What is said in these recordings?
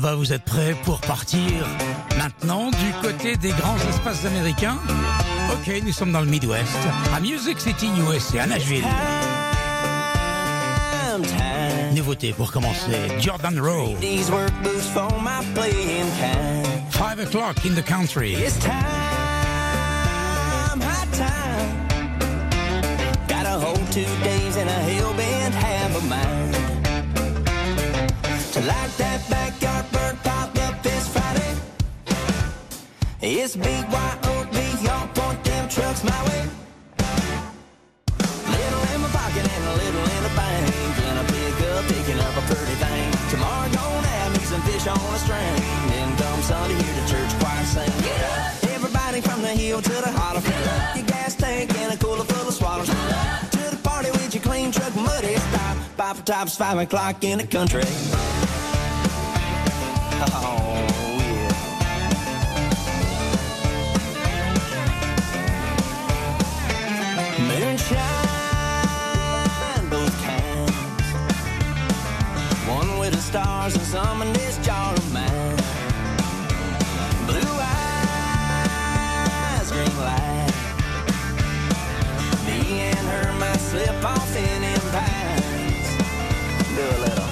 Va, vous êtes prêts pour partir maintenant du côté des grands espaces américains? Ok, nous sommes dans le Midwest, à Music City, USA, à Nashville. Nouveauté pour commencer, Jordan Rowe, These work boots for my playing kind. 5 o'clock in the country. It's time, high time. Got a whole two days and a hell bent half of mine. To that backyard It's BYOB, y'all point them trucks my way. Little in my pocket and a little in the bank. Gonna pick up, picking up a pretty thing. Tomorrow gonna have me some fish on a string. Then come Sunday hear the church choir sing. Get up! Everybody from the hill to the holler. Fill up your gas tank and a cooler full of swallows. To the party with your clean truck, muddy stop. Five for tops, five o'clock in the country. Oh, stars and in this jar of mine. Blue eyes, green light. Me and her might slip off in them. Do a little.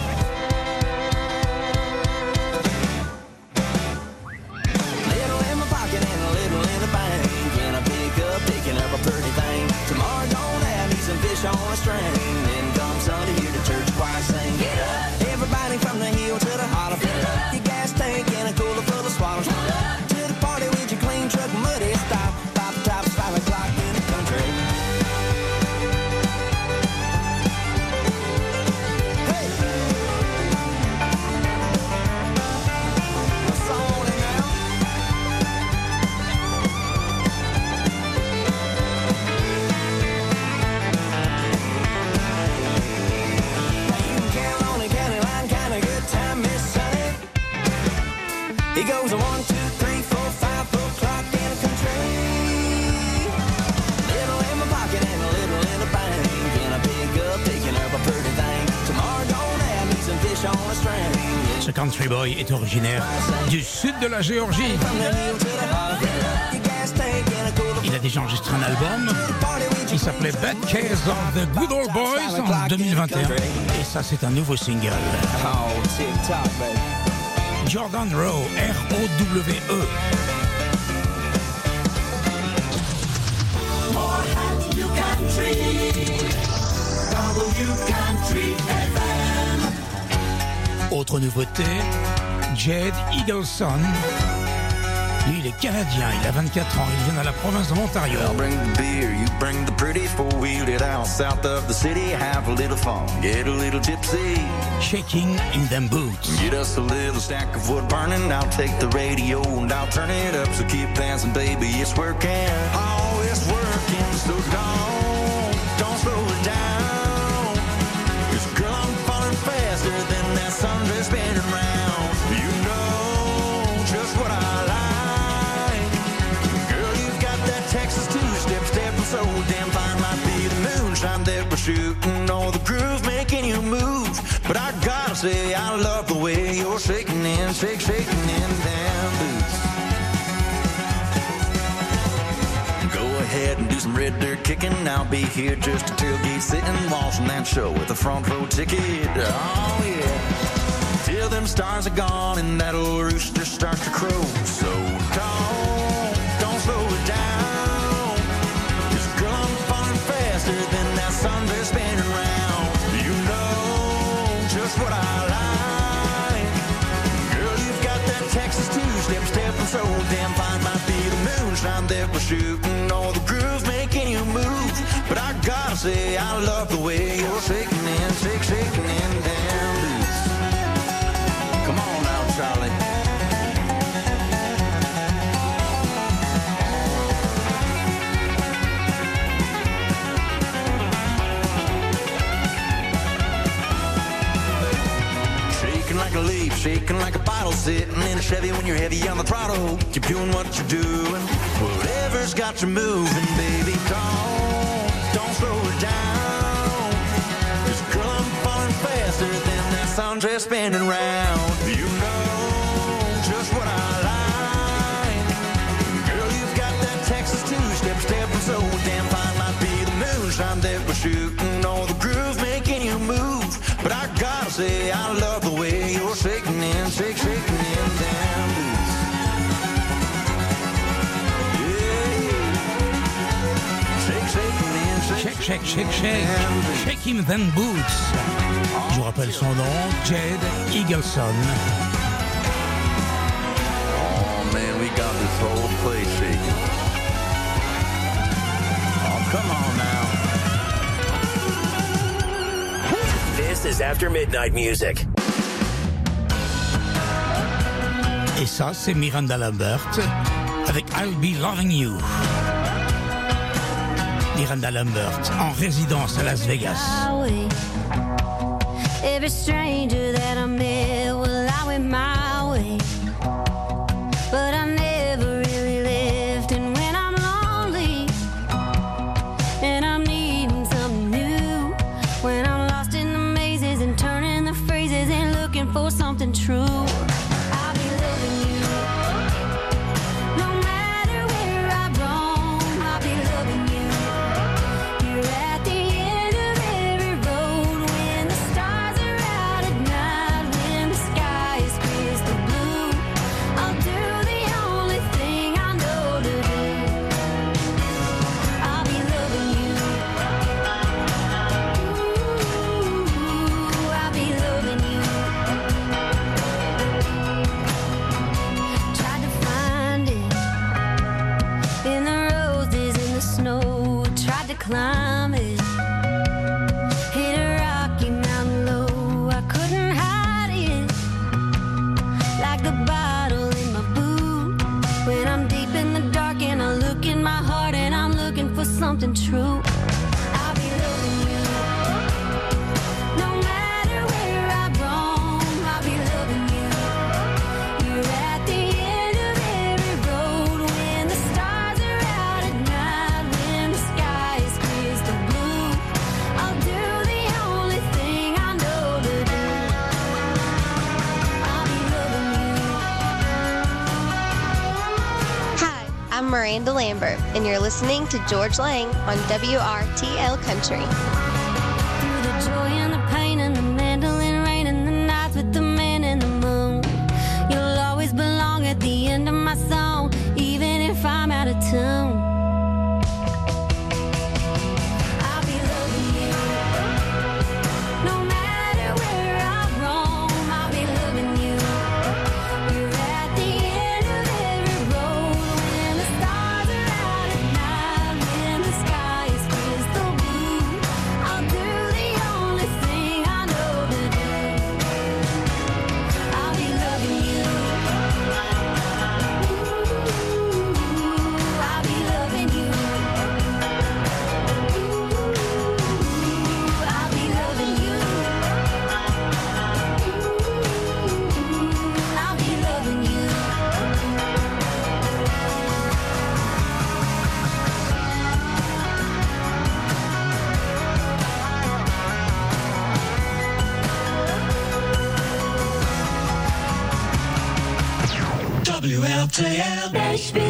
Little in my pocket and a little in the bank. Can I pick up, picking up a pretty thing? Tomorrow don't have me some fish on a string. hear Ce country boy est originaire du sud de la Géorgie. From the hill to the holler. Fill up your gas tank and a cooler Il a déjà enregistré un album party with qui s'appelait Bad Case of the Good Old Boys en 2021. Et ça, c'est un nouveau single. Oh, TikTok, baby. Jordan Rowe, R-O-W-E. Autre nouveauté, Jed Eagleson. Lui, il est canadien, il a 24 ans, il vient de la province de l'Ontario. I'll bring the beer, you bring the pretty four-wheeled out south of the city. Have a little fun, get a little tipsy. Shaking in them boots. Get us a little stack of wood burning. I'll take the radio and I'll turn it up. So keep dancing, baby, it's working. Oh, it's working, so don't, Sunday spinning round. You know just what I like. Girl, you've got that Texas two-step stepping so damn fine. Might be the moonshine that we're shooting or the groove making you move. But I gotta say, I love the way you're shaking and shake, shaking in damn boots. Dirt kicking. I'll be here just a tailgate sitting, watching that show with a front row ticket. Oh yeah. Till them stars are gone and that old rooster starts to crow. So don't, gotta say, I love the way you're shaking and shake, shaking and damn loose. Come on now, Charlie. Shaking like a leaf, shaking like a bottle, sitting in a Chevy when you're heavy on the throttle. Keep doing what you're doing. Whatever's got you moving, baby. It down. Cause girl, I'm falling faster than that sundress spinning round. You know just what I like. Girl, you've got that Texas two-step stepping so damn fine. Might be the moonshine that we're shooting or the groove making you move. But I gotta say, I love the way you're shaking and shake, shaking and damn shake. Shake, shake, shake, him then boots. Je vous rappelle son nom, Jed Eagleson. Oh man, we got this whole place shaking. Oh, come on now. This is After Midnight Music. Et ça, c'est Miranda Lambert avec I'll Be Loving You. Miranda Lambert en résidence à Las Vegas. Lambert, and you're listening to Georges Lang on WRTL Country. Through the joy and the pain and the mandolin rain and the nights with the man and the moon. You'll always belong at the end of my song, even if I'm out of tune. RTL Beispiel.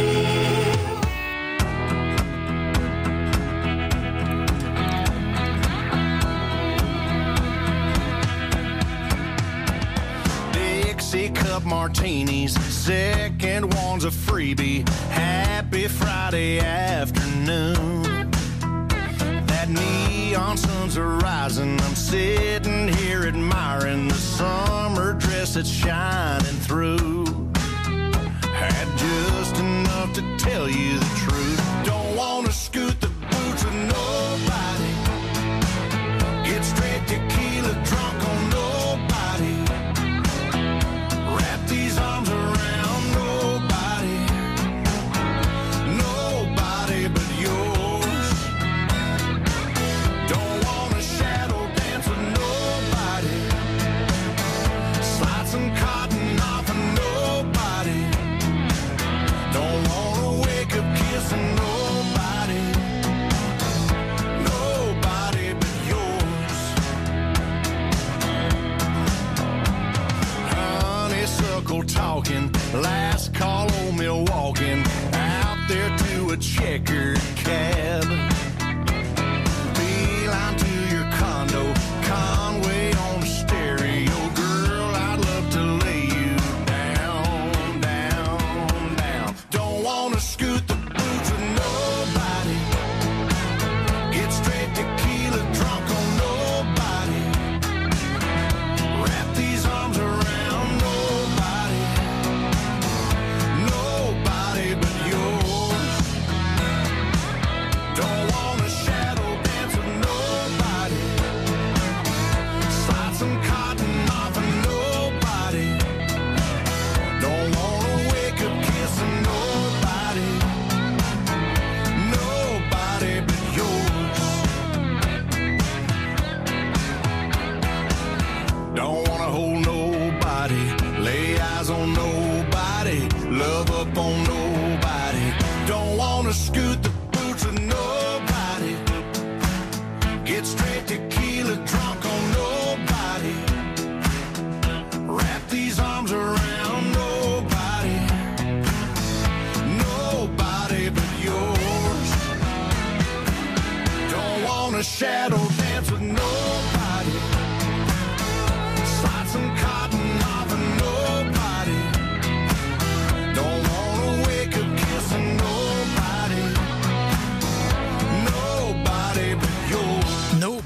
Dixie cup martinis, second one's a freebie. Happy Friday afternoon. That neon sun's arising. I'm sitting here admiring the summer dress that's shining through. tell you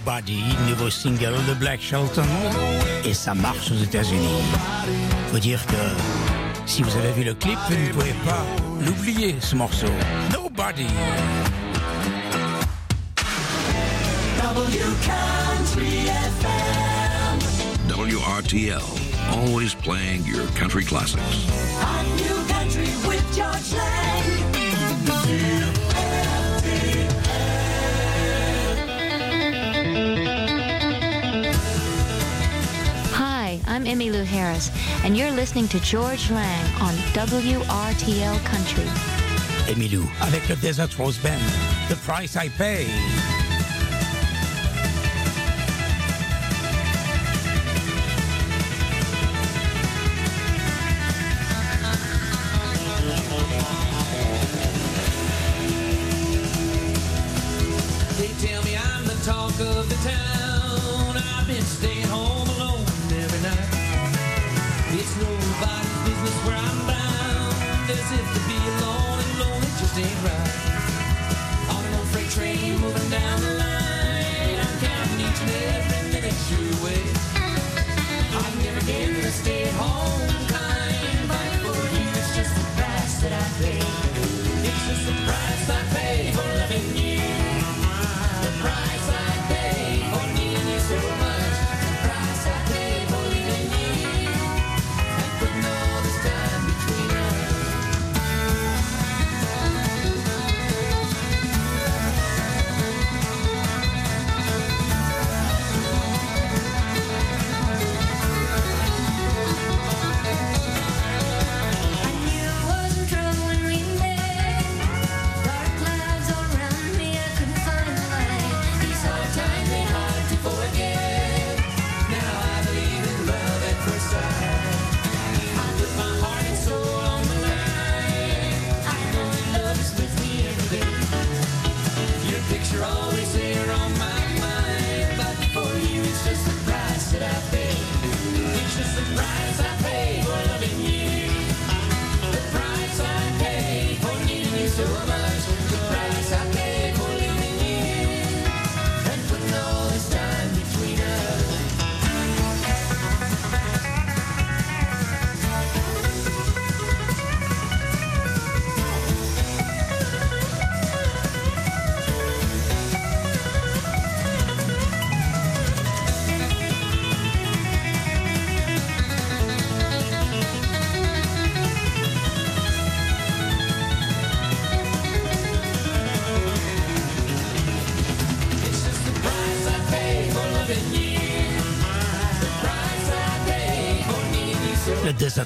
nobody. Nouveau single de Black Shelton. Et ça marche aux États-Unis. Faut dire que. Si vous avez vu le clip, vous ne pouvez pas l'oublier, ce morceau. Nobody. Country FM. WRTL, always playing your country classics. Hot new country with Georges Lang. I'm Emmylou Harris, and you're listening to Georges Lang on WRTL Country. Emmy Lou, avec le Desert Rose Band, The Price I Pay.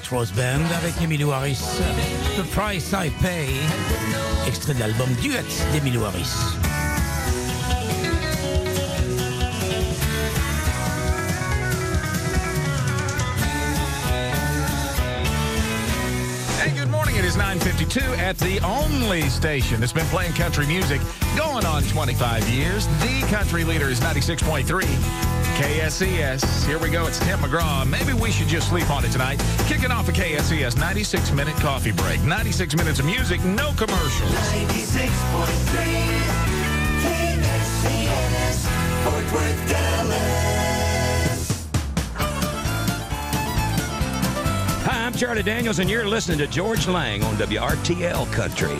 Rose Band avec Emmylou Harris. The Price I Pay, extrait de l'album Duet d'Emmylou Harris. Hey, good morning. It is 9:52 at the only station that's been playing country music going on 25 years. The country leader is 96.3 KSCS. Here we go. It's Tim McGraw. Maybe we should just sleep on it tonight. Kicking off a KSCS 96 minute coffee break. 96 minutes of music, no commercials. 96.3 KSCS, Fort Worth, Dallas. Hi, I'm Charlie Daniels, and you're listening to George Lang on WRTL Country.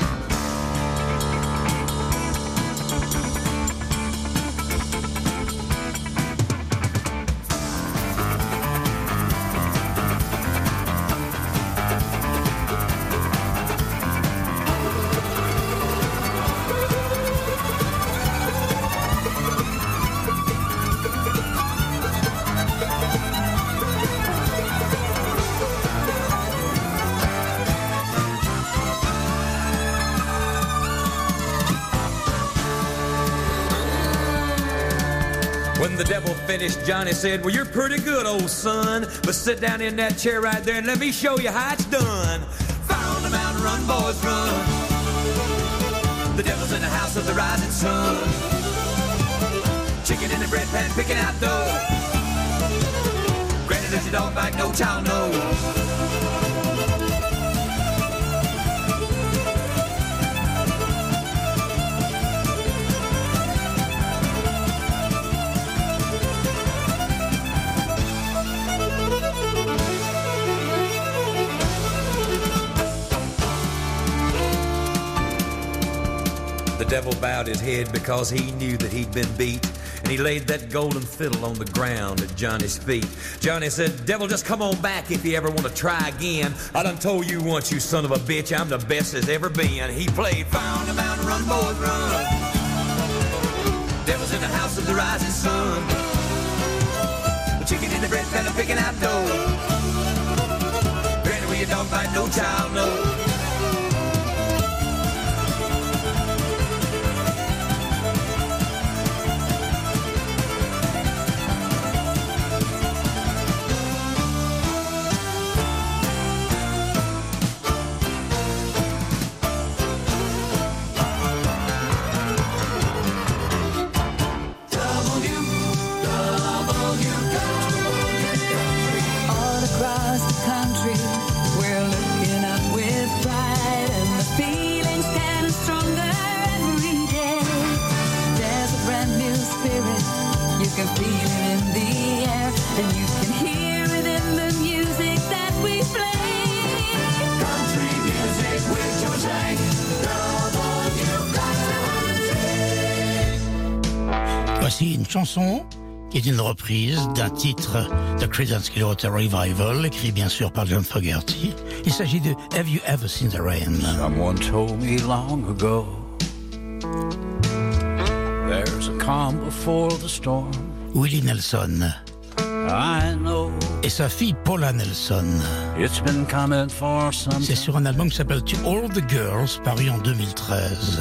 Johnny said, Well, you're pretty good, old son. But sit down in that chair right there and let me show you how it's done. Fire on the mountain, run, boys, run. The devil's in the house of the rising sun. Chicken in the bread pan, picking out dough. Granny, does your dog bite? No child, no. Devil bowed his head because he knew that he'd been beat. And he laid that golden fiddle on the ground at Johnny's feet. Johnny said, Devil, just come on back if you ever want to try again. I done told you once, you son of a bitch, I'm the best there's ever been. He played Found a Mountain Run, boys, run. Devil's in the house of the rising sun. Chicken in the bread pan, picking out dough. Granny, where dog bite, no child, no. Voici une chanson qui est une reprise d'un titre de Creedence Clearwater Revival, écrit bien sûr par John Fogerty. Il s'agit de Have You Ever Seen the Rain? Someone told me long ago There's a calm before the storm. Willie Nelson. I know et sa fille Paula Nelson. it's been coming for some C'est sur un album qui s'appelle To All the Girls, paru en 2013.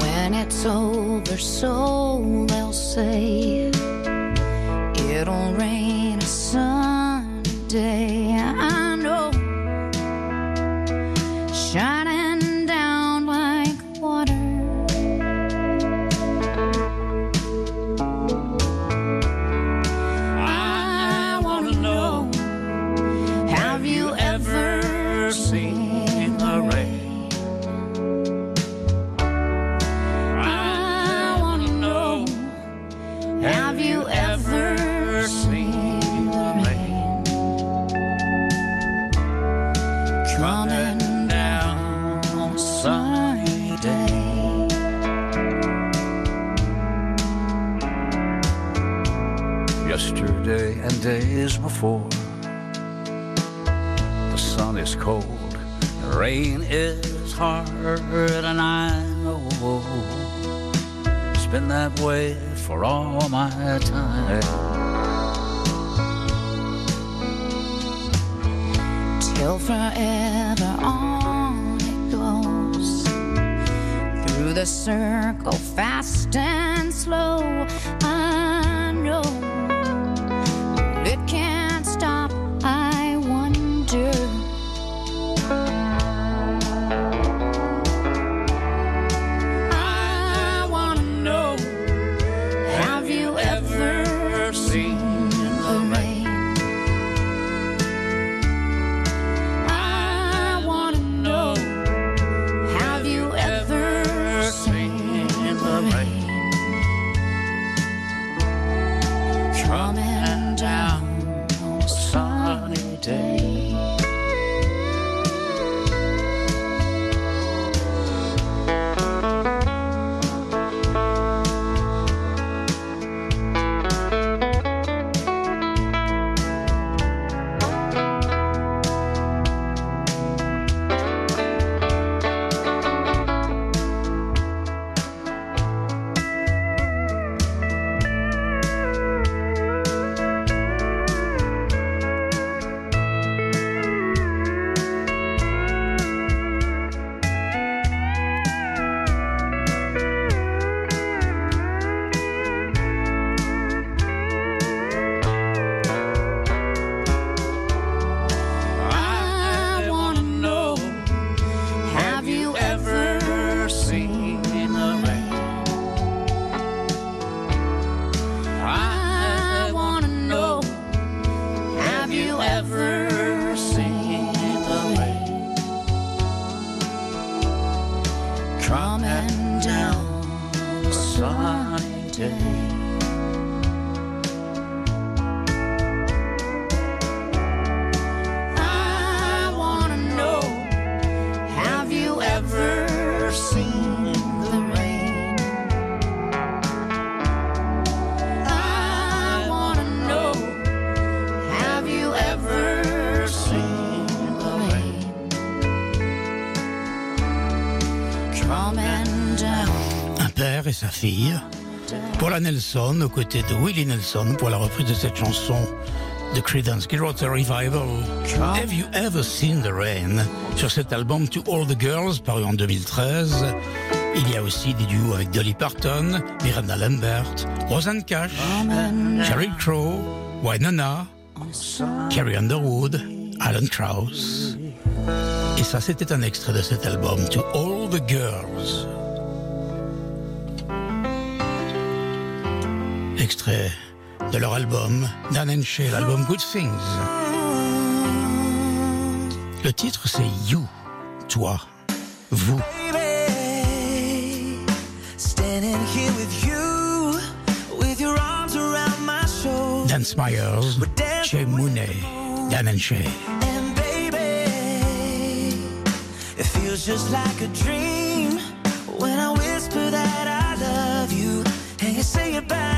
When it's over, so they'll say it'll rain a Sunday. I circle fille. Paula Nelson aux côtés de Willie Nelson pour la reprise de cette chanson de Creedence Clearwater Revival. Have You Ever Seen the Rain? Sur cet album To All the Girls paru en 2013. Il y a aussi des duos avec Dolly Parton, Miranda Lambert, Rosanne Cash, Sheryl Crow, Wynonna, Carrie Underwood, Alan Krauss. Et ça, c'était un extrait de cet album To All the Girls. Extrait de leur album Dan and Shay, l'album Good Things. Le titre c'est You, toi, vous. Standing here with you, with your arms around my shoulder. Dan Smyers, Che Mooney, Dan and Shay. And baby, it feels just like a dream when I whisper that I love you and you say it back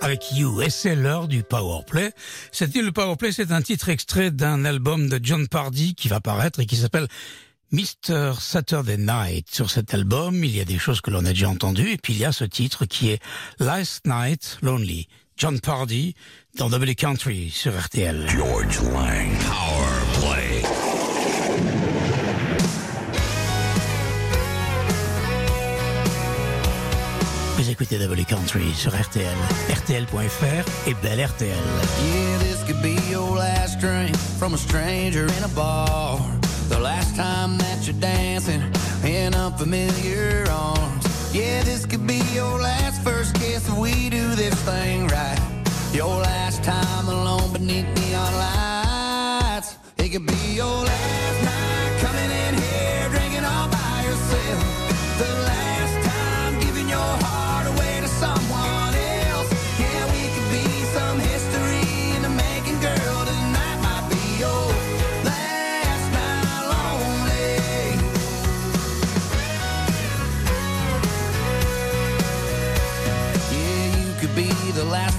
Avec You. Et c'est l'heure du Powerplay. C'était le Powerplay, c'est un titre extrait d'un album de John Pardy qui va paraître et qui s'appelle Mr. Saturday Night. Sur cet album, il y a des choses que l'on a déjà entendues et puis il y a ce titre qui est Last Night Lonely. John Pardy dans Double Country sur RTL. George Lang. Power Vous écoutez Double Country sur RTL, RTL.fr et Belle RTL. Yeah, this could be your last drink from a stranger in a bar. The last time that you're dancing in unfamiliar arms. Yeah, this could be your last first kiss if we do this thing right. Your last time alone beneath neon lights. It could be your last night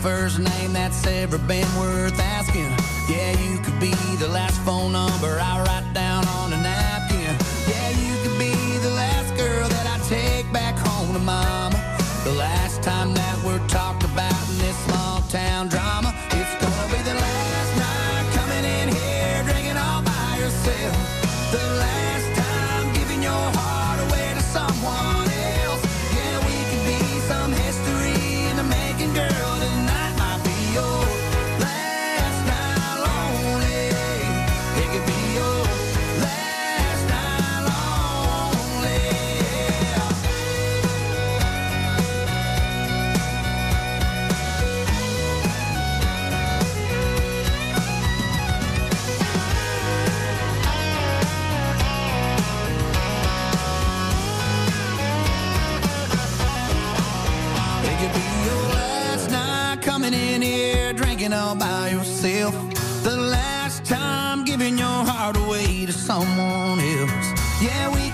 first name that's ever been worth asking. Yeah, you could be the last phone number I write down on all by yourself. The last time giving your heart away to someone else. Yeah, we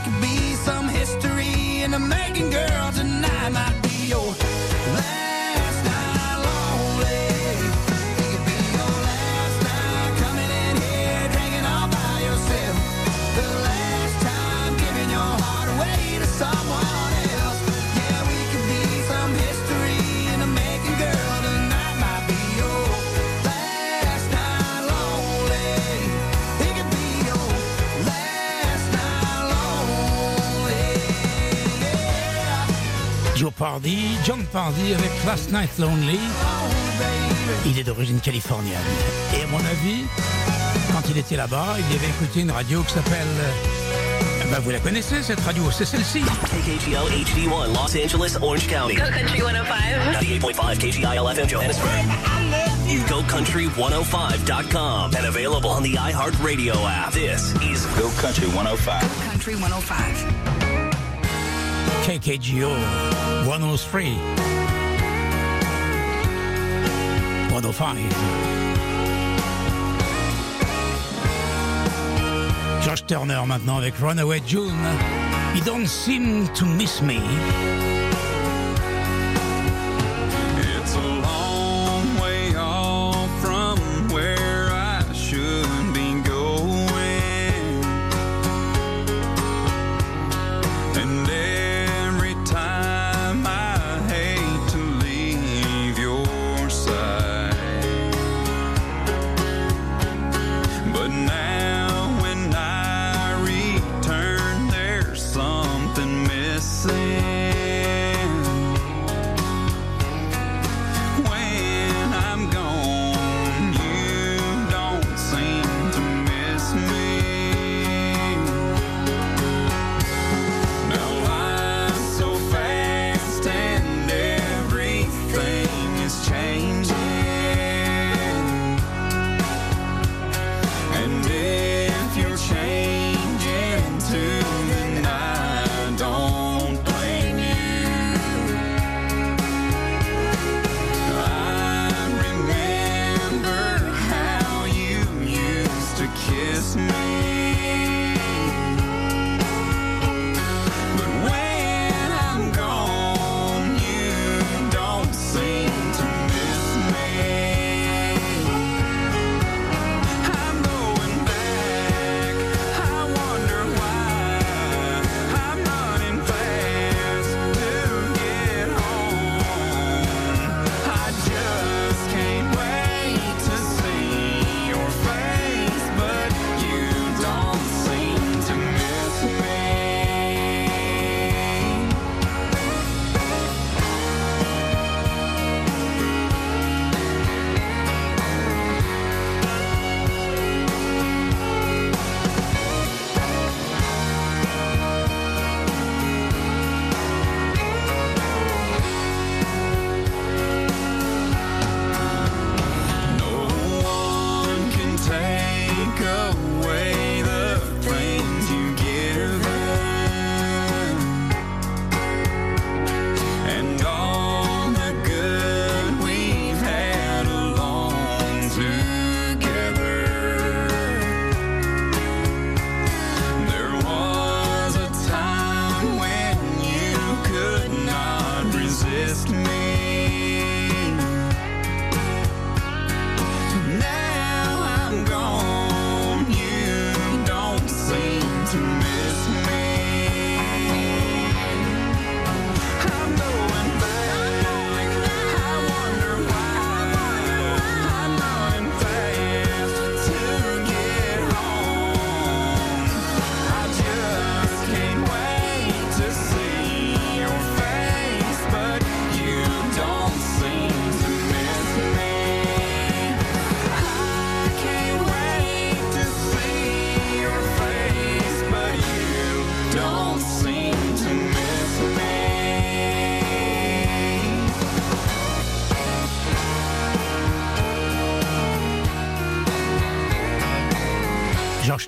Pardy, John Pardy avec Last Night Lonely. Il est d'origine californienne. Et à mon avis, quand il était là-bas, il avait écouté une radio qui s'appelle... eh ben, vous la connaissez cette radio, c'est celle-ci. KKGL HD1 Los Angeles, Orange County. Go Country 105. 98.5 KGIL FM Johannesburg. GoCountry105.com and available on the iHeartRadio app. This is Go Country 105. Country 105. KKGO 103 105 Josh Turner maintenant avec Runaway June. You don't seem to miss me.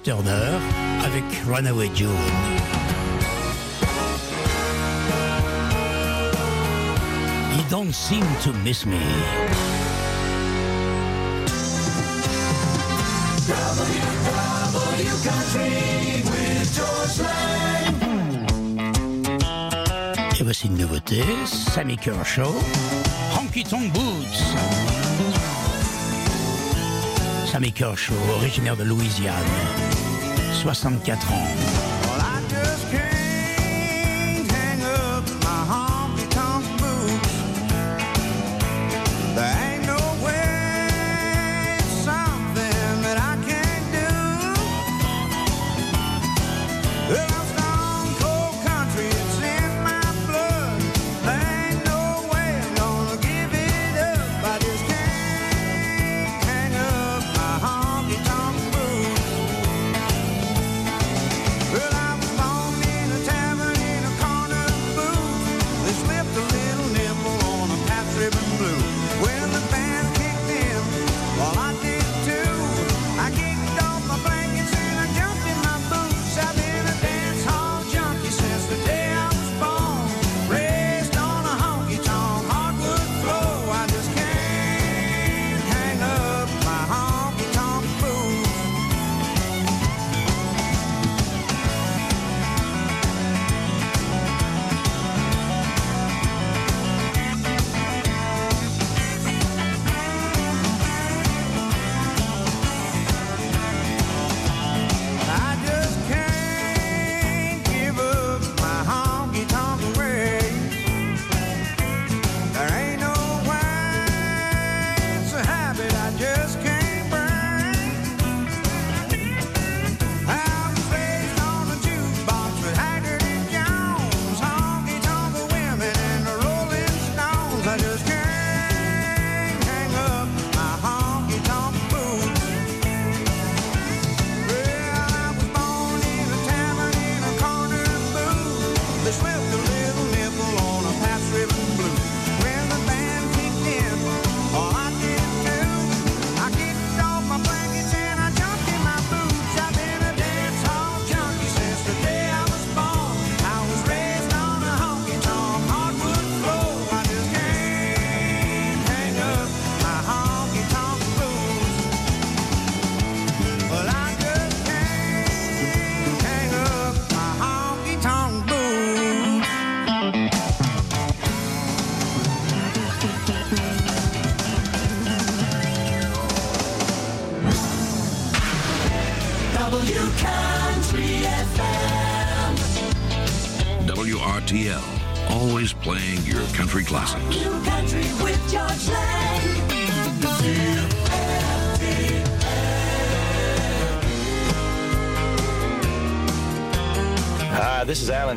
Turner avec Runaway June. You don't seem to miss me. Country with George Et voici une nouveauté, Sammy Kershaw, Honky Tonk Boots. Sammy Koch, originaire de Louisiane, 64 ans.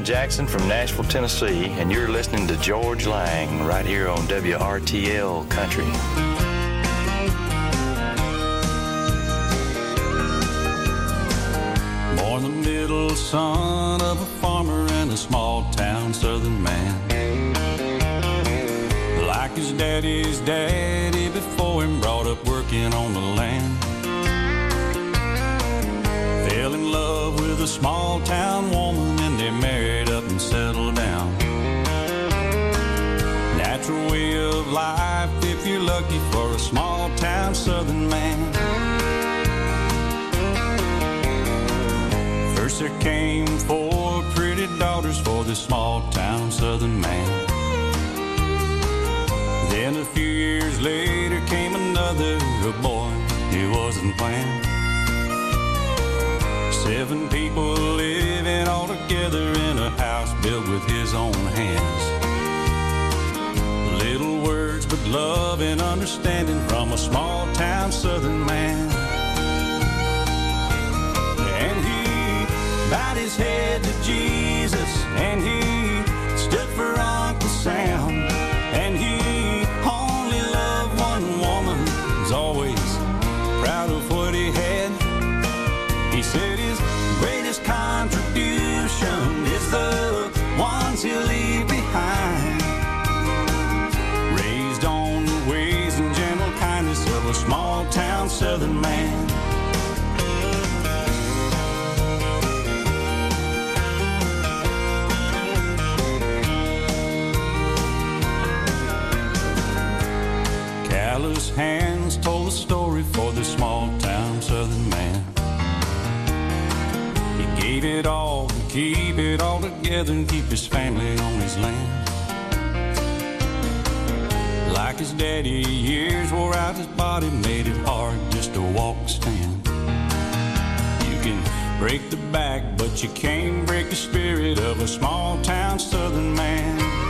Jackson from Nashville, Tennessee, and you're listening to Georges Lang right here on WRTL Country. Born the middle son of a farmer and a small town southern man. Like his daddy's daddy before him, brought up working on the land. Fell in love with a small town woman life if you're lucky for a small town southern man. First there came four pretty daughters for this small town southern man. Then a few years later came another a boy, it wasn't planned. Seven people living all together in a house built with his own hands love and understanding from a small town southern man. And he bowed his head to Jesus, hands told a story for this small town southern man. He gave it all to keep it all together and keep his family on his land. Like his daddy, years wore out his body, made it hard just to walk, stand. You can break the back, but you can't break the spirit of a small town southern man.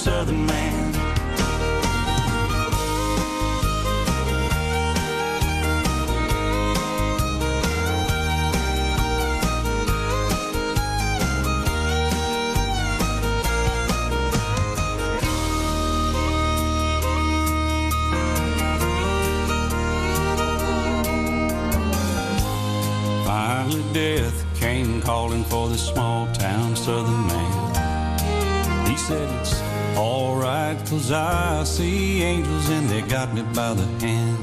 Southern man. Finally, death came calling for this small town southern man. He said, It's alright, cause I see angels and they got me by the hand.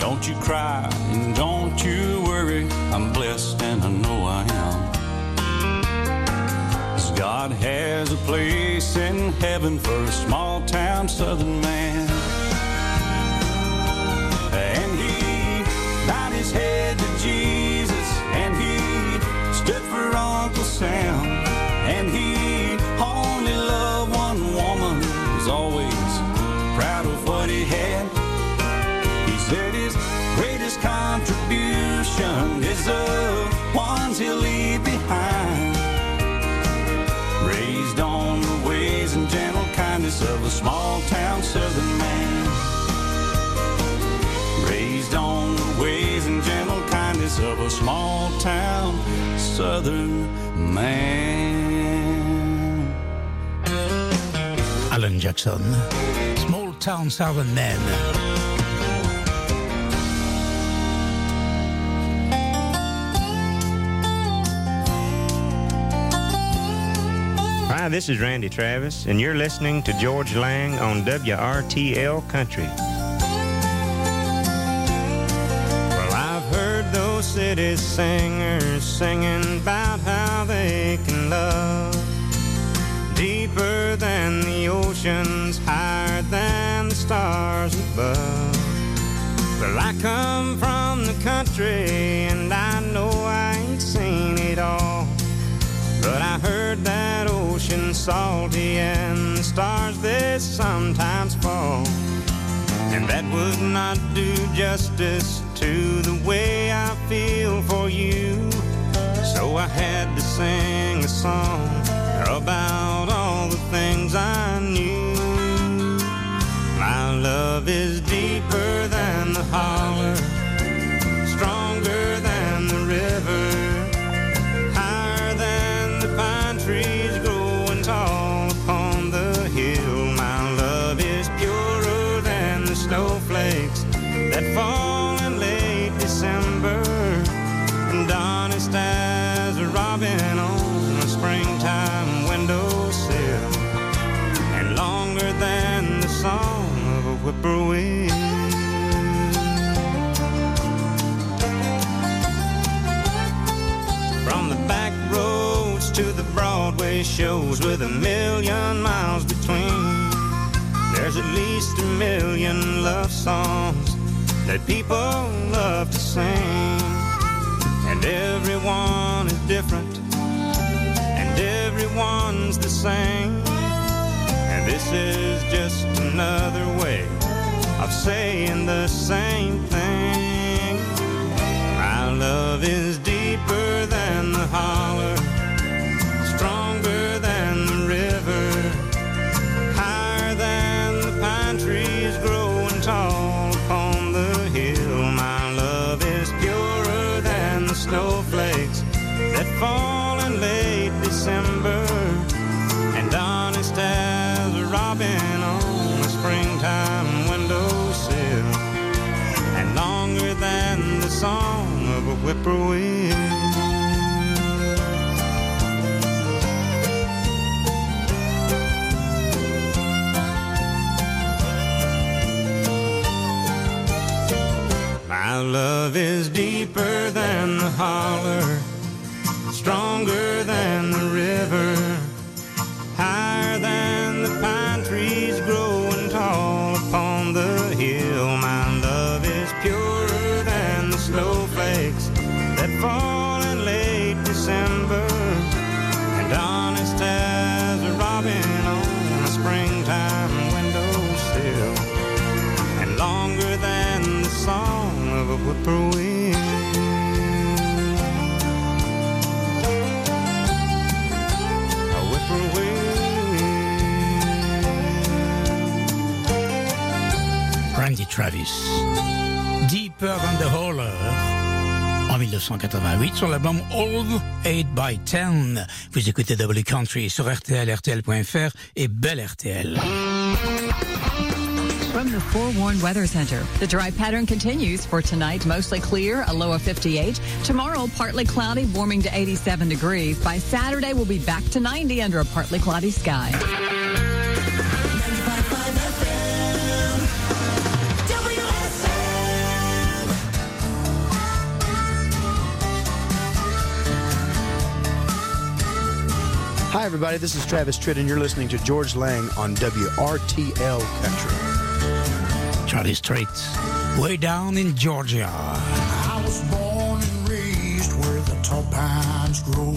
Don't you cry and don't you worry, I'm blessed and I know I am. 'Cause God has a place in heaven for a small town southern man. And he bowed his head to Jesus, and he stood for Uncle Sam. The ones he'll leave behind. Raised on the ways and gentle kindness of a small town southern man. Raised on the ways and gentle kindness of a small town southern man. Alan Jackson, Small Town Southern Man. This is Randy Travis, and you're listening to Georges Lang on WRTL Country. Well, I've heard those city singers singing about how they can love deeper than the oceans, higher than the stars above. Well, I come from the country, and I know I ain't seen it all. But I heard that ocean salty and the stars they sometimes fall. And that would not do justice to the way I feel for you. So I had to sing a song about all the things I knew. My love is deeper than the holler, Shows with a million miles between. There's at least a million love songs that people love to sing. And everyone is different, and everyone's the same. And this is just another way of saying the same thing. My love is deeper than the holler, tall upon the hill. My love is purer than the snowflakes that fall in late December, and honest as a robin on a springtime windowsill, and longer than the song of a whippoorwill. My love is deeper than the holler, stronger than the river, Deeper Than the Holler. En 1988 sur l'album Old 8 by 10. Vous écoutez W Country sur RTL, RTL.fr et Bel RTL. From the Forewarned Weather Center, the dry pattern continues for tonight, mostly clear, a low of 58. Tomorrow, partly cloudy, warming to 87 degrees. By Saturday, we'll be back to 90 under a partly cloudy sky. Everybody. This is Travis Tritt, and you're listening to Georges Lang on WRTL Country. Charlie Strait, way down in Georgia. I was born and raised where the tall pines grow.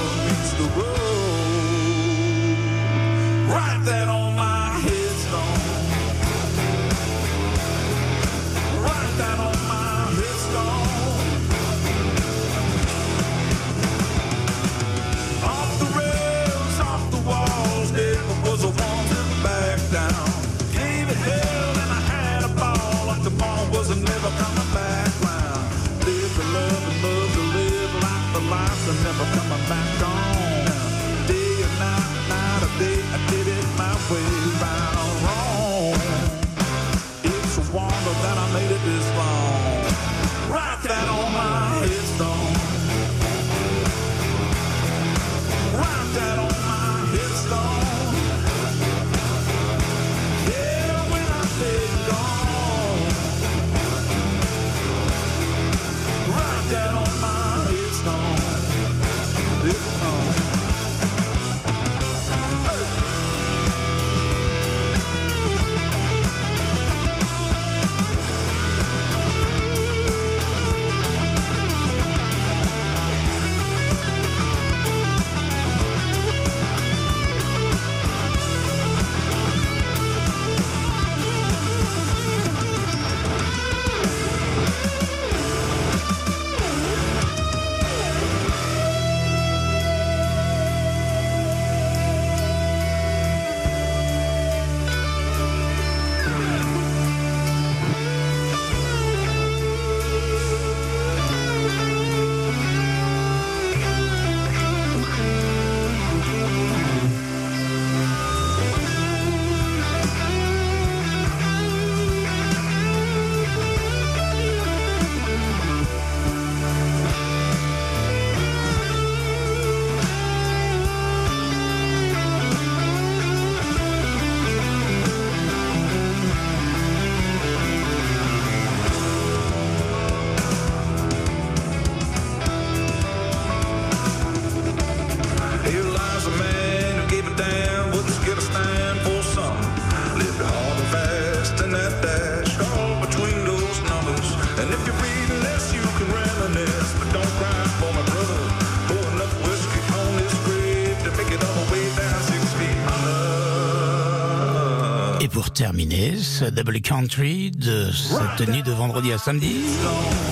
mix Double Country de sa tenue de vendredi à samedi.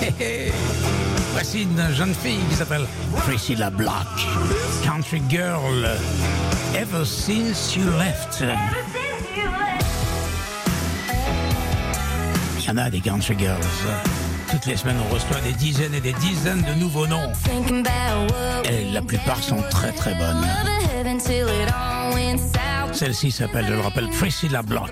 Voici une jeune fille qui s'appelle Priscilla Black, Country Girl, Ever Since You Left. Il y en a des Country Girls. Toutes les semaines, on reçoit des dizaines et des dizaines de nouveaux noms. Et la plupart sont très très bonnes. Celle-ci s'appelle, je le rappelle, Priscilla Block.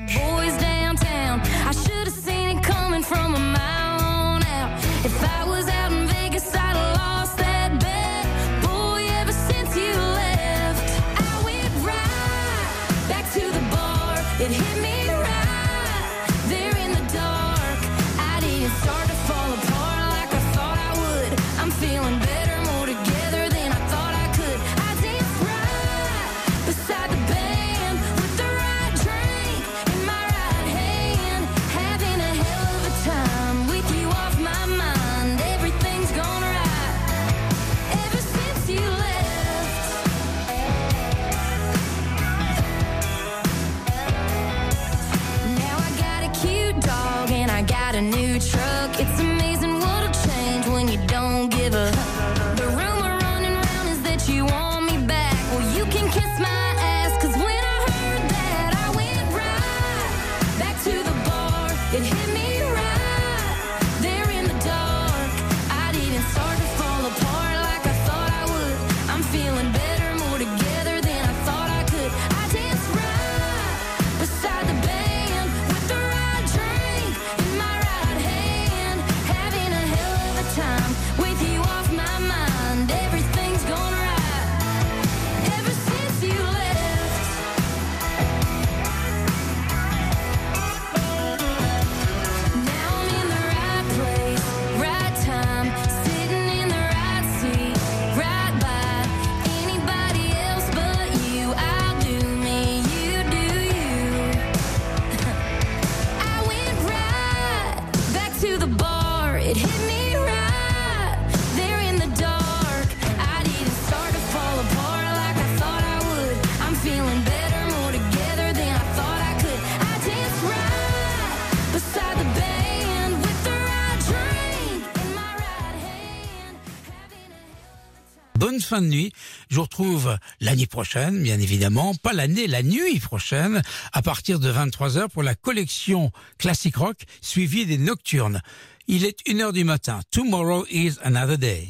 de nuit. Je vous retrouve l'année prochaine, bien évidemment, pas l'année, la nuit prochaine, à partir de 23h pour la collection Classic Rock suivie des Nocturnes. Il est 1h du matin. Tomorrow is another day.